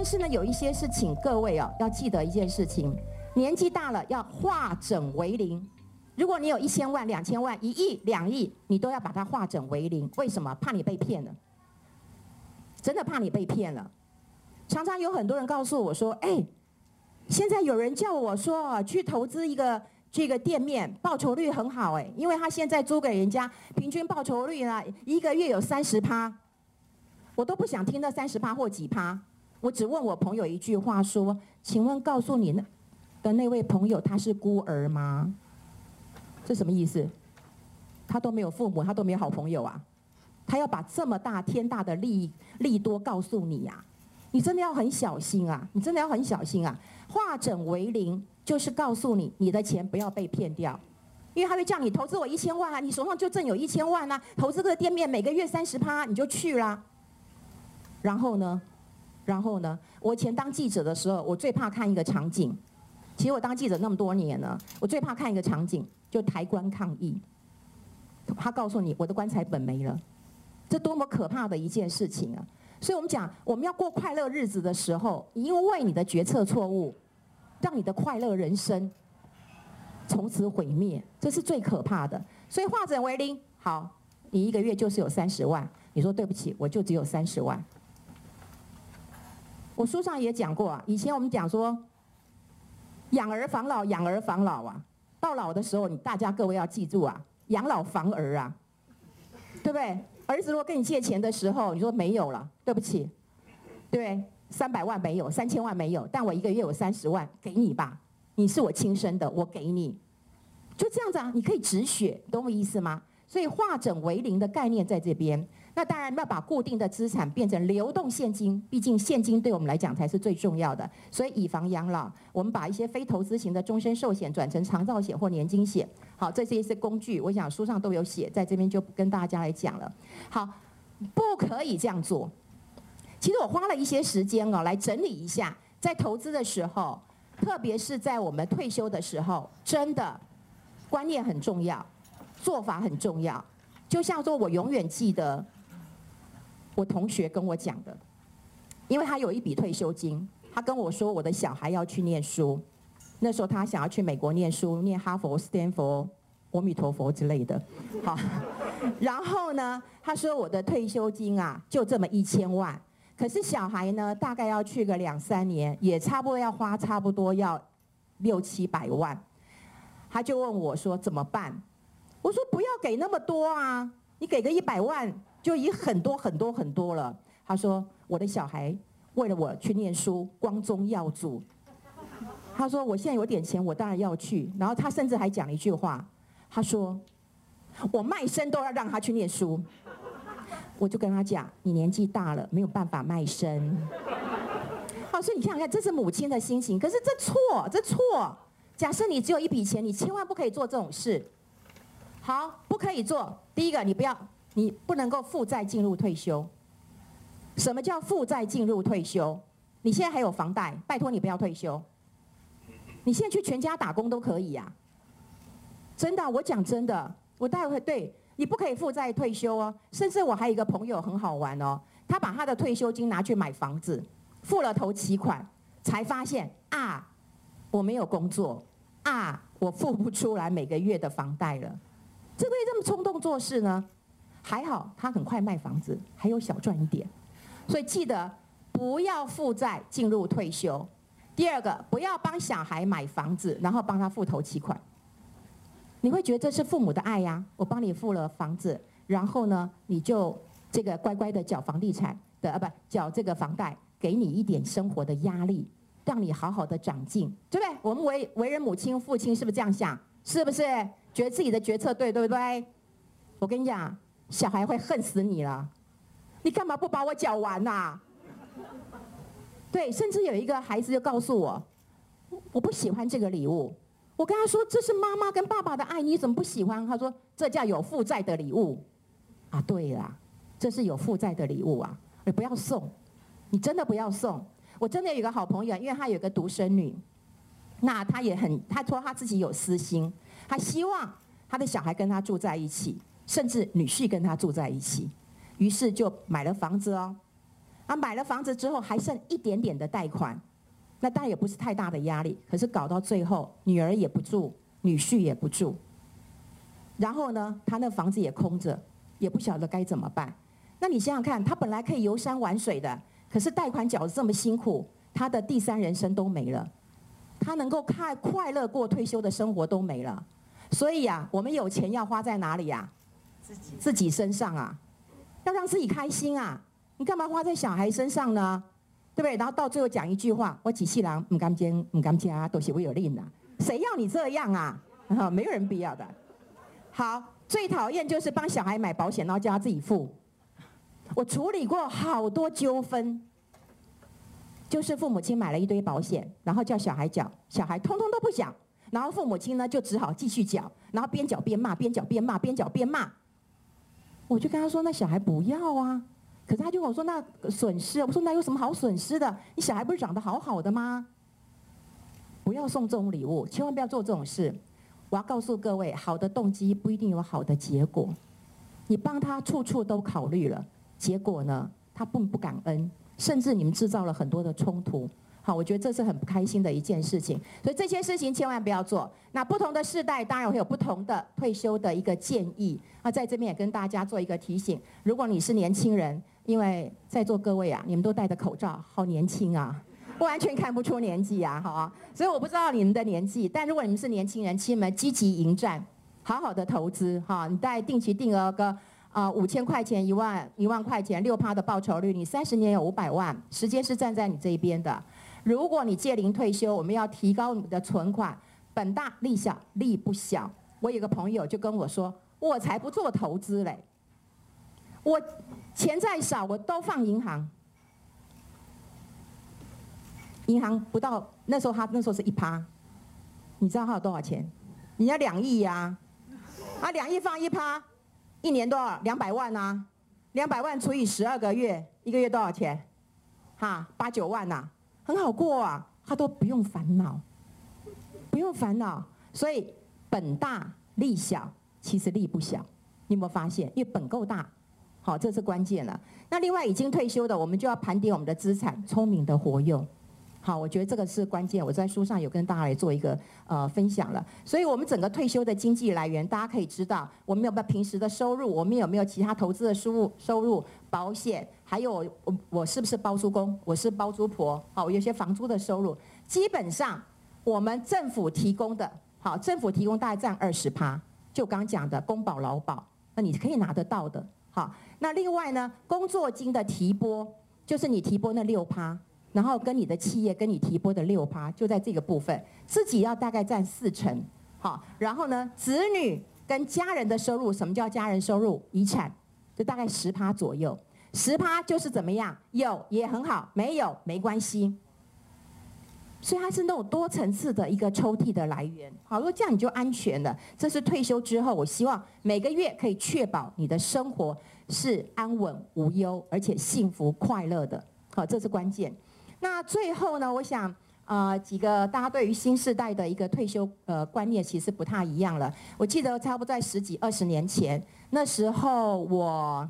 但是呢，有一些事情，各位哦，要记得一件事情：年纪大了要化整为零。如果你有一千万、两千万、一亿、两亿，你都要把它化整为零。为什么？怕你被骗了，真的怕你被骗了。常常有很多人告诉我说：“哎，现在有人叫我说去投资一个这个店面，报酬率很好哎，因为他现在租给人家，平均报酬率呢，一个月有三十趴。”我都不想听那三十趴或几趴，我只问我朋友一句话说：“请问，告诉你那的那位朋友他是孤儿吗？”这什么意思？他都没有父母，他都没有好朋友啊！他要把这么大天大的利利多告诉你呀、你真的要很小心啊！你真的要很小心啊！化整为零就是告诉你，你的钱不要被骗掉，因为他会叫你投资我一千万啊，你手上就挣有一千万啊，投资个店面每个月三十趴，你就去啦。然后呢，然后呢？我以前当记者的时候，我最怕看一个场景。其实我当记者那么多年了，我最怕看一个场景，就抬棺抗议。他告诉你，我的棺材本没了，这多么可怕的一件事情啊！所以我们讲，我们要过快乐日子的时候，因为你的决策错误，让你的快乐人生从此毁灭，这是最可怕的。所以化整为零，好，你一个月就是有三十万。你说对不起，我就只有三十万。我书上也讲过啊，以前我们讲说，养儿防老，养儿防老啊，到老的时候，你大家各位要记住啊，养老防儿啊，对不对？儿子如果跟你借钱的时候，你说没有了，对不起，对，三百万没有，三千万没有，但我一个月有三十万，给你吧，你是我亲生的，我给你，就这样子啊，你可以止血，懂我意思吗？所以化整为零的概念在这边。那当然要把固定的资产变成流动现金，毕竟现金对我们来讲才是最重要的。所以以房养老，我们把一些非投资型的终身寿险转成长照险或年金险。好，这些是工具，我想书上都有写，在这边就不跟大家来讲了。好，不可以这样做。其实我花了一些时间哦，来整理一下，在投资的时候，特别是在我们退休的时候，真的观念很重要，做法很重要。就像说，我永远记得。我同学跟我讲的，因为他有一笔退休金，他跟我说，我的小孩要去念书，那时候他想要去美国念书，念哈佛、斯坦福、阿弥陀佛之类的。好，然后呢，他说我的退休金啊，就这么一千万，可是小孩呢，大概要去个两三年，也差不多要花差不多要六七百万。他就问我说怎么办？我说不要给那么多啊，你给个一百万。就已很多很多很多了。他说：“我的小孩为了我去念书，光宗耀祖。”他说：“我现在有点钱，我当然要去。”然后他甚至还讲了一句话：“他说我卖身都要让他去念书。”我就跟他讲：“你年纪大了，没有办法卖身。”好，所以你看看，这是母亲的心情。可是这错，这错。假设你只有一笔钱，你千万不可以做这种事。好，不可以做。第一个，你不要。你不能够负债进入退休。什么叫负债进入退休？你现在还有房贷，拜托你不要退休。你现在去全家打工都可以呀、啊。真的，我讲真的，我待会对你不可以负债退休哦。甚至我还有一个朋友很好玩哦，他把他的退休金拿去买房子，付了头期款，才发现啊，我没有工作啊，我付不出来每个月的房贷了。怎么会这么冲动做事呢？还好，他很快卖房子，还有小赚一点。所以记得不要负债进入退休。第二个，不要帮小孩买房子，然后帮他付头期款。你会觉得这是父母的爱呀？我帮你付了房子，然后呢，你就这个乖乖的缴房地产的啊，不缴这个房贷，给你一点生活的压力，让你好好的长进，对不对？我们为为人母亲、父亲是不是这样想？是不是觉得自己的决策对，对不对？我跟你讲。小孩会恨死你了，你干嘛不把我缴完呐、啊？对，甚至有一个孩子就告诉我，我不喜欢这个礼物。我跟他说，这是妈妈跟爸爸的爱，你怎么不喜欢？他说，这叫有负债的礼物。啊，对啦，这是有负债的礼物啊，你不要送，你真的不要送。我真的有一个好朋友，因为他有个独生女，那他也很，他说他自己有私心，他希望他的小孩跟他住在一起。甚至女婿跟他住在一起，于是就买了房子哦。啊，买了房子之后还剩一点点的贷款，那当然也不是太大的压力。可是搞到最后，女儿也不住，女婿也不住，然后呢，他那房子也空着，也不晓得该怎么办。那你想想看，他本来可以游山玩水的，可是贷款缴得这么辛苦，他的第三人生都没了，他能够快快乐过退休的生活都没了。所以呀，我们有钱要花在哪里呀？自己身上啊，要让自己开心啊。你干嘛花在小孩身上呢？对不对？然后到最后讲一句话：我几细郎唔敢见唔敢加，都是我有令的。谁要你这样啊？哈没有人必要的。好，最讨厌就是帮小孩买保险，然后叫他自己付。我处理过好多纠纷，就是父母亲买了一堆保险，然后叫小孩缴，小孩通通都不缴，然后父母亲呢就只好继续缴，然后边缴边骂，边缴边骂，边缴边骂。我就跟他说：“那小孩不要啊。”可是他就跟我说：“那损失。”我说：“那有什么好损失的？你小孩不是长得好好的吗？不要送这种礼物，千万不要做这种事。我要告诉各位，好的动机不一定有好的结果。你帮他处处都考虑了，结果呢，他并不感恩，甚至你们制造了很多的冲突。好，我觉得这是很不开心的一件事情。所以这些事情千万不要做。那不同的世代当然会有不同的退休的一个建议。那在这边也跟大家做一个提醒：如果你是年轻人，因为在座各位啊，你们都戴着口罩，好年轻啊，完全看不出年纪啊，好啊。所以我不知道你们的年纪，但如果你们是年轻人，请你们积极迎战，好好的投资哈。你带定期定额个啊五千块钱、一万一万块钱，六趴的报酬率，你三十年有五百万，时间是站在你这一边的。如果你届龄退休，我们要提高你的存款，本大利小，利不小。我有个朋友就跟我说，我才不做投资嘞，我。钱再少，我都放银行。银行不到那时候，他那时候是一趴，你知道他有多少钱？人家两亿呀，啊，两亿放一趴，一年多少？两百万啊，两百万除以十二个月，一个月多少钱？哈，八九万呐，很好过啊，他都不用烦恼，不用烦恼。所以本大利小，其实利不小，你有没有发现？因为本够大。好，这是关键了。那另外已经退休的，我们就要盘点我们的资产，聪明的活用。好，我觉得这个是关键。我在书上有跟大家来做一个呃分享了。所以我们整个退休的经济来源，大家可以知道，我们有没有平时的收入，我们有没有其他投资的收入、收入、保险，还有我我是不是包租公，我是包租婆，好，我有些房租的收入。基本上我们政府提供的，好，政府提供大概占二十趴，就刚讲的公保、劳保，那你可以拿得到的，好。那另外呢，工作金的提拨，就是你提拨那六趴，然后跟你的企业跟你提拨的六趴，就在这个部分，自己要大概占四成，好，然后呢，子女跟家人的收入，什么叫家人收入？遗产，就大概十趴左右，十趴就是怎么样？有也很好，没有没关系。所以它是那种多层次的一个抽屉的来源，好，如果这样你就安全了。这是退休之后，我希望每个月可以确保你的生活是安稳无忧，而且幸福快乐的，好，这是关键。那最后呢，我想啊、呃，几个大家对于新时代的一个退休呃观念其实不太一样了。我记得差不多在十几二十年前，那时候我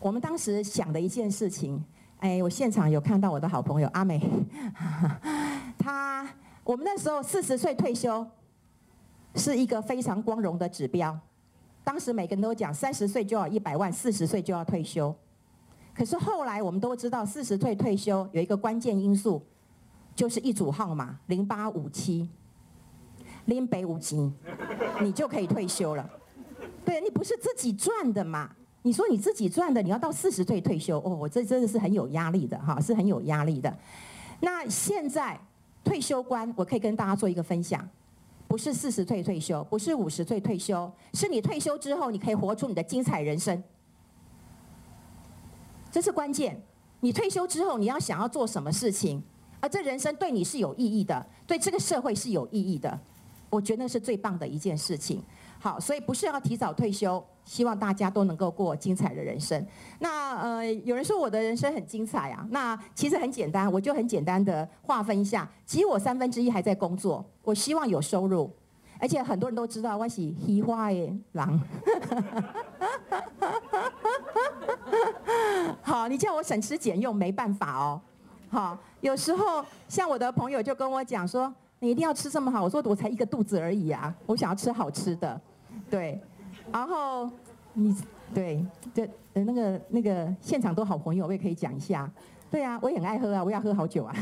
我们当时想的一件事情。哎，我现场有看到我的好朋友阿美，她我们那时候四十岁退休，是一个非常光荣的指标。当时每个人都讲三十岁就要一百万，四十岁就要退休。可是后来我们都知道，四十岁退休有一个关键因素，就是一组号码零八五七，零北五七，你就可以退休了。对，你不是自己赚的嘛？你说你自己赚的，你要到四十岁退休哦，我这真的是很有压力的哈，是很有压力的。那现在退休观，我可以跟大家做一个分享，不是四十岁退休，不是五十岁退休，是你退休之后，你可以活出你的精彩人生，这是关键。你退休之后，你要想要做什么事情，而这人生对你是有意义的，对这个社会是有意义的，我觉得那是最棒的一件事情。好，所以不是要提早退休，希望大家都能够过精彩的人生。那呃，有人说我的人生很精彩啊，那其实很简单，我就很简单的划分一下。其实我三分之一还在工作，我希望有收入，而且很多人都知道我是虚华的人。好，你叫我省吃俭用没办法哦。好，有时候像我的朋友就跟我讲说，你一定要吃这么好。我说我才一个肚子而已啊，我想要吃好吃的，对。然后你对，这那个那个现场都好朋友，我也可以讲一下。对啊，我也很爱喝啊，我要喝好久啊。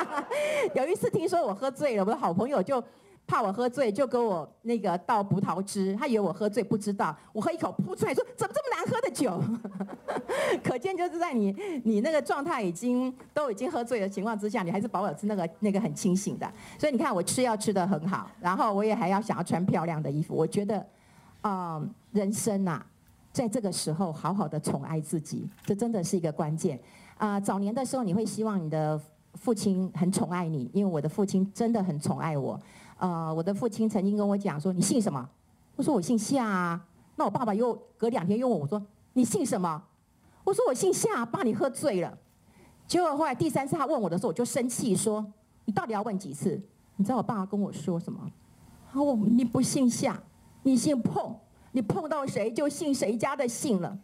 有一次听说我喝醉了，我的好朋友就。怕我喝醉，就给我那个倒葡萄汁。他以为我喝醉，不知道我喝一口扑出来，说怎么这么难喝的酒？可见就是在你你那个状态已经都已经喝醉的情况之下，你还是保持那个那个很清醒的。所以你看我吃药吃得很好，然后我也还要想要穿漂亮的衣服。我觉得，嗯、人生呐、在这个时候好好的宠爱自己，这真的是一个关键。啊、早年的时候你会希望你的父亲很宠爱你，因为我的父亲真的很宠爱我。呃，我的父亲曾经跟我讲说：“你姓什么？”我说：“我姓夏啊。”那我爸爸又隔两天又问我说：“你姓什么？”我说：“我姓夏。”爸，你喝醉了。结果后来第三次他问我的时候，我就生气说：“你到底要问几次？”你知道我爸爸跟我说什么？他说：“你不姓夏，你姓碰，你碰到谁就姓谁家的姓了。”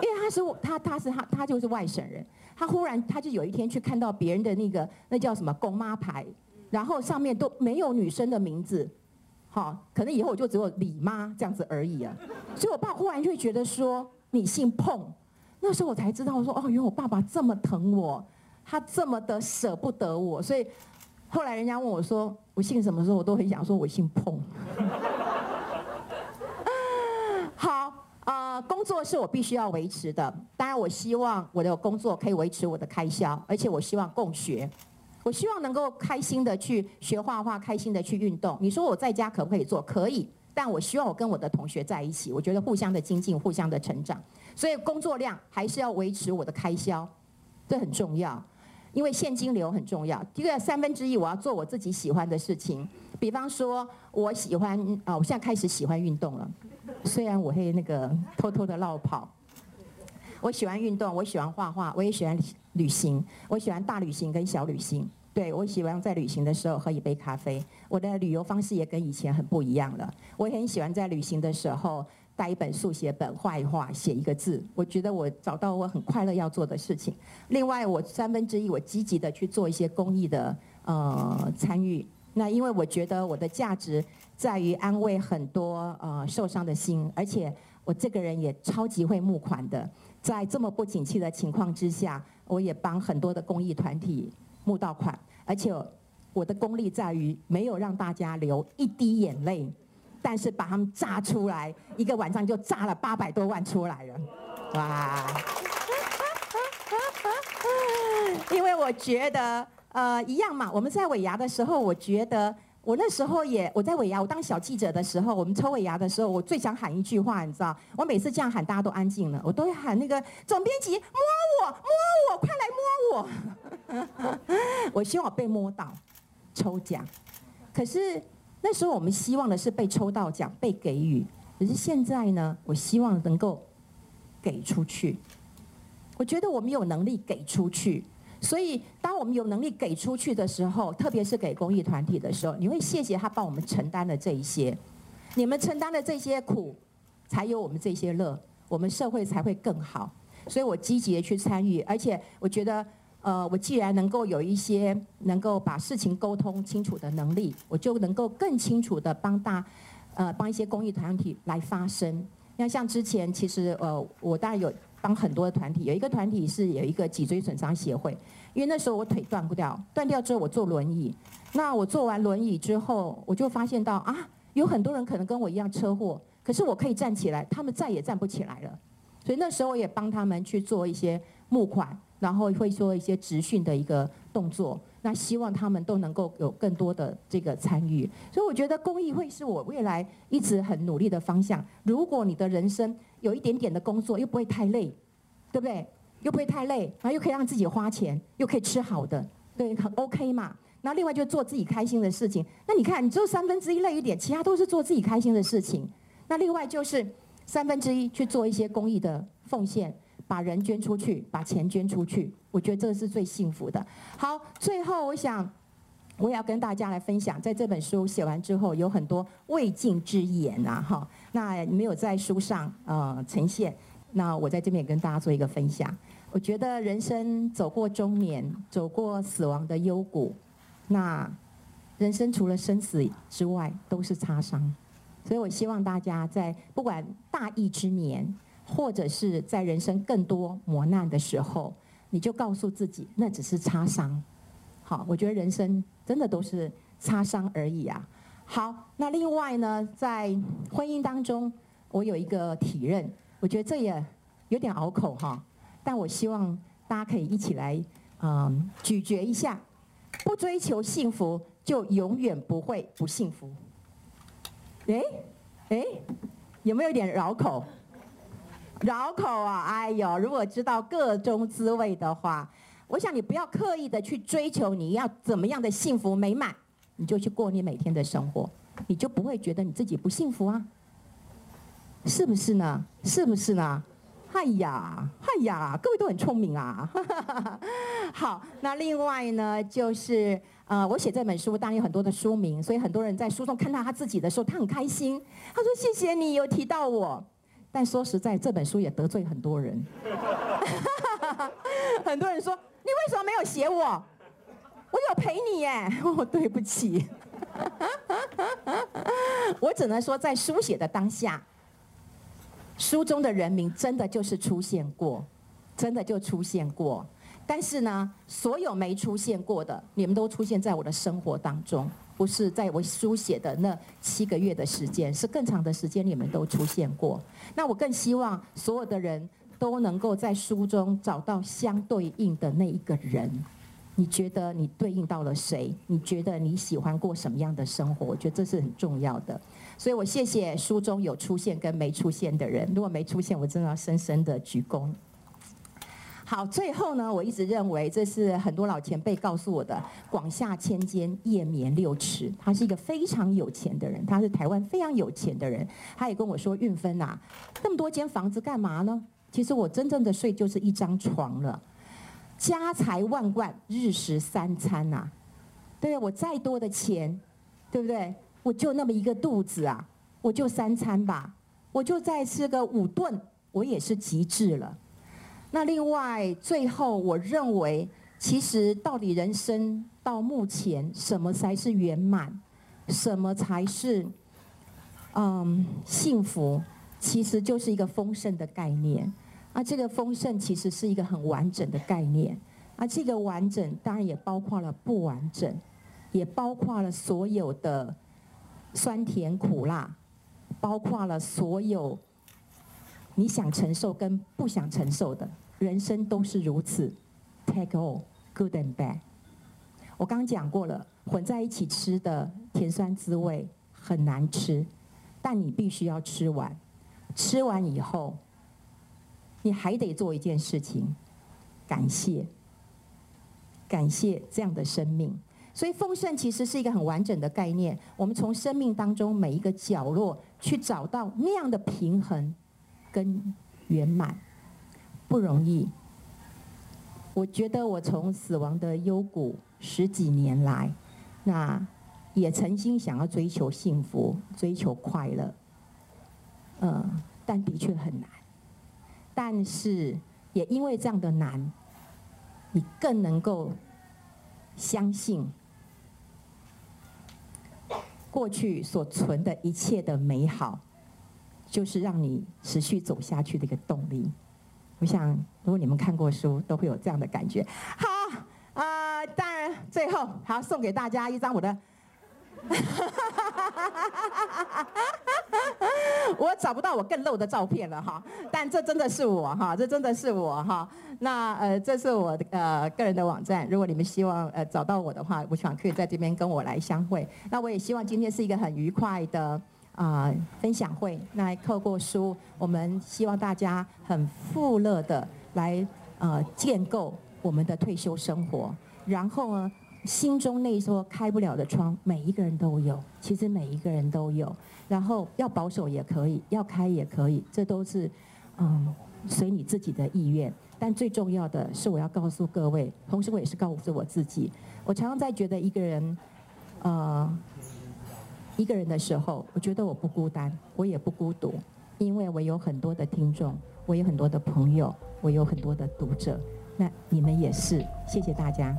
因为他是我他他是他他就是外省人，他忽然他就有一天去看到别人的那个那叫什么公妈牌。然后上面都没有女生的名字，好，可能以后我就只有李妈这样子而已啊。所以我爸忽然就会觉得说你姓碰，那时候我才知道说哦，原来我爸爸这么疼我，他这么的舍不得我。所以后来人家问我说我姓什么时候，我都很想说我姓碰。好，啊，工作是我必须要维持的，当然我希望我的工作可以维持我的开销，而且我希望共学。我希望能够开心的去学画画，开心的去运动。你说我在家可不可以做？可以，但我希望我跟我的同学在一起，我觉得互相的精进，互相的成长。所以工作量还是要维持我的开销，这很重要，因为现金流很重要。第二三分之一我要做我自己喜欢的事情，比方说我喜欢啊，我现在开始喜欢运动了，虽然我会那个偷偷的落跑。我喜欢运动，我喜欢画画，我也喜欢旅行，我喜欢大旅行跟小旅行。对，我喜欢在旅行的时候喝一杯咖啡。我的旅游方式也跟以前很不一样了。我也很喜欢在旅行的时候带一本速写本画一画，写一个字。我觉得我找到我很快乐要做的事情。另外，我三分之一我积极的去做一些公益的呃参与。那因为我觉得我的价值在于安慰很多呃受伤的心，而且我这个人也超级会募款的。在这么不景气的情况之下，我也帮很多的公益团体募到款。而且我的功力在于没有让大家流一滴眼泪，但是把他们炸出来，一个晚上就炸了八百多万出来了，哇！因为我觉得，呃，一样嘛，我们在尾牙的时候，我觉得。我那时候也，我在尾牙，我当小记者的时候，我们抽尾牙的时候，我最想喊一句话，你知道？我每次这样喊，大家都安静了，我都会喊那个总编辑摸我，摸我，快来摸我！我希望我被摸到，抽奖。可是那时候我们希望的是被抽到奖，被给予。可是现在呢，我希望能够给出去。我觉得我们有能力给出去。所以，当我们有能力给出去的时候，特别是给公益团体的时候，你会谢谢他帮我们承担了这一些，你们承担了这些苦，才有我们这些乐，我们社会才会更好。所以我积极的去参与，而且我觉得，呃，我既然能够有一些能够把事情沟通清楚的能力，我就能够更清楚的帮大，呃，帮一些公益团体来发声。那像之前，其实呃，我当然有。帮很多的团体，有一个团体是有一个脊椎损伤协会，因为那时候我腿断不掉，断掉之后我坐轮椅，那我坐完轮椅之后，我就发现到啊，有很多人可能跟我一样车祸，可是我可以站起来，他们再也站不起来了，所以那时候我也帮他们去做一些募款，然后会做一些职训的一个动作，那希望他们都能够有更多的这个参与，所以我觉得公益会是我未来一直很努力的方向。如果你的人生，有一点点的工作又不会太累，对不对？又不会太累，然后又可以让自己花钱，又可以吃好的，对，很 OK 嘛。那另外就做自己开心的事情。那你看，你只有三分之一累一点，其他都是做自己开心的事情。那另外就是三分之一去做一些公益的奉献，把人捐出去，把钱捐出去。我觉得这是最幸福的。好，最后我想。我也要跟大家来分享，在这本书写完之后，有很多未尽之言啊，哈。那没有在书上呃呈现，那我在这边也跟大家做一个分享。我觉得人生走过中年，走过死亡的幽谷，那人生除了生死之外，都是擦伤。所以我希望大家在不管大疫之年，或者是在人生更多磨难的时候，你就告诉自己，那只是擦伤。好，我觉得人生真的都是擦伤而已啊。好，那另外呢，在婚姻当中，我有一个体认，我觉得这也有点拗口哈，但我希望大家可以一起来，嗯，咀嚼一下，不追求幸福，就永远不会不幸福。哎，哎，有没有点绕口？绕口啊！哎呦，如果知道个中滋味的话，我想你不要刻意的去追求你要怎么样的幸福美满，你就去过你每天的生活，你就不会觉得你自己不幸福啊？是不是呢？是不是呢？哎呀，哎呀，各位都很聪明啊！好，那另外呢，就是。呃，我写这本书当然有很多的书名，所以很多人在书中看到他自己的时候，他很开心。他说：“谢谢你有提到我。”但说实在，这本书也得罪很多人。很多人说：“你为什么没有写我？我有陪你耶。”哦，对不起。我只能说，在书写的当下，书中的人名真的就是出现过，真的就出现过。但是呢，所有没出现过的，你们都出现在我的生活当中，不是在我书写的那七个月的时间，是更长的时间，你们都出现过。那我更希望所有的人都能够在书中找到相对应的那一个人。你觉得你对应到了谁？你觉得你喜欢过什么样的生活？我觉得这是很重要的。所以我谢谢书中有出现跟没出现的人。如果没出现，我真的要深深的鞠躬。好，最后呢，我一直认为这是很多老前辈告诉我的“广厦千间，夜眠六尺”。他是一个非常有钱的人，他是台湾非常有钱的人。他也跟我说：“韵芬呐，那么多间房子干嘛呢？其实我真正的睡就是一张床了。家财万贯，日食三餐呐、啊，对，我再多的钱，对不对？我就那么一个肚子啊，我就三餐吧，我就再吃个五顿，我也是极致了。”那另外，最后我认为，其实到底人生到目前，什么才是圆满？什么才是嗯幸福？其实就是一个丰盛的概念。啊，这个丰盛其实是一个很完整的概念。啊，这个完整当然也包括了不完整，也包括了所有的酸甜苦辣，包括了所有。你想承受跟不想承受的，人生都是如此，take all good and bad。我刚讲过了，混在一起吃的甜酸滋味很难吃，但你必须要吃完。吃完以后，你还得做一件事情，感谢，感谢这样的生命。所以丰盛其实是一个很完整的概念。我们从生命当中每一个角落去找到那样的平衡。跟圆满不容易。我觉得我从死亡的幽谷十几年来，那也曾经想要追求幸福、追求快乐，嗯，但的确很难。但是也因为这样的难，你更能够相信过去所存的一切的美好。就是让你持续走下去的一个动力。我想，如果你们看过书，都会有这样的感觉。好，啊、呃，当然，最后还要送给大家一张我的，我找不到我更露的照片了哈。但这真的是我哈，这真的是我哈。那呃，这是我的呃个人的网站。如果你们希望呃找到我的话，我想可以在这边跟我来相会。那我也希望今天是一个很愉快的。啊、分享会，那透过书，我们希望大家很富乐的来呃建构我们的退休生活。然后呢，心中那说开不了的窗，每一个人都有，其实每一个人都有。然后要保守也可以，要开也可以，这都是嗯随你自己的意愿。但最重要的是，我要告诉各位，同时我也是告诉我自己，我常常在觉得一个人，呃。一个人的时候我觉得我不孤单我也不孤独因为我有很多的听众我有很多的朋友我有很多的读者那你们也是谢谢大家。